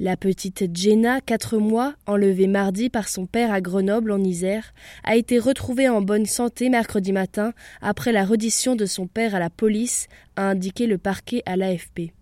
La petite Jenna, 4 mois, enlevée mardi par son père à Grenoble en Isère, a été retrouvée en bonne santé mercredi matin après la reddition de son père à la police, a indiqué le parquet à l'AFP.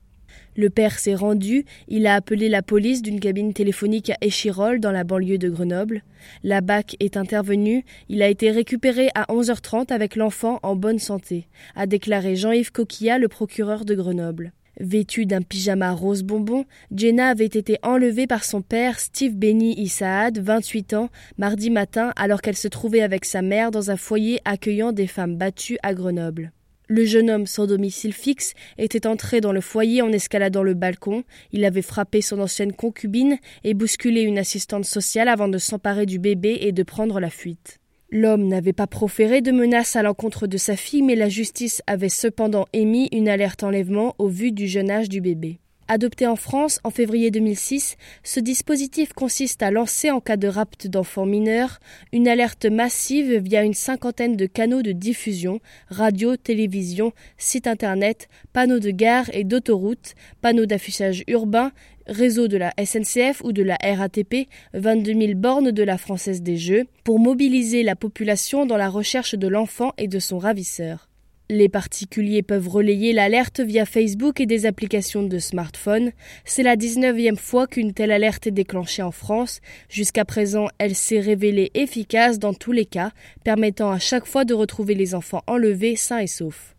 Le père s'est rendu, il a appelé la police d'une cabine téléphonique à Échirol dans la banlieue de Grenoble. La BAC est intervenue, il a été récupéré à 11h30 avec l'enfant en bonne santé, a déclaré Jean-Yves Coquillat, le procureur de Grenoble. Vêtue d'un pyjama rose bonbon, Jenna avait été enlevée par son père Steve Benny Issaad, 28 ans, mardi matin alors qu'elle se trouvait avec sa mère dans un foyer accueillant des femmes battues à Grenoble. Le jeune homme sans domicile fixe était entré dans le foyer en escaladant le balcon. Il avait frappé son ancienne concubine et bousculé une assistante sociale avant de s'emparer du bébé et de prendre la fuite. L'homme n'avait pas proféré de menaces à l'encontre de sa fille, mais la justice avait cependant émis une alerte enlèvement au vu du jeune âge du bébé. Adopté en France en février 2006, ce dispositif consiste à lancer en cas de rapt d'enfants mineurs une alerte massive via une cinquantaine de canaux de diffusion, radio, télévision, site internet, panneaux de gare et d'autoroute, panneaux d'affichage urbain, réseau de la SNCF ou de la RATP, 22 000 bornes de la Française des Jeux, pour mobiliser la population dans la recherche de l'enfant et de son ravisseur. Les particuliers peuvent relayer l'alerte via Facebook et des applications de smartphone. C'est la 19e fois qu'une telle alerte est déclenchée en France. Jusqu'à présent, elle s'est révélée efficace dans tous les cas, permettant à chaque fois de retrouver les enfants enlevés sains et saufs.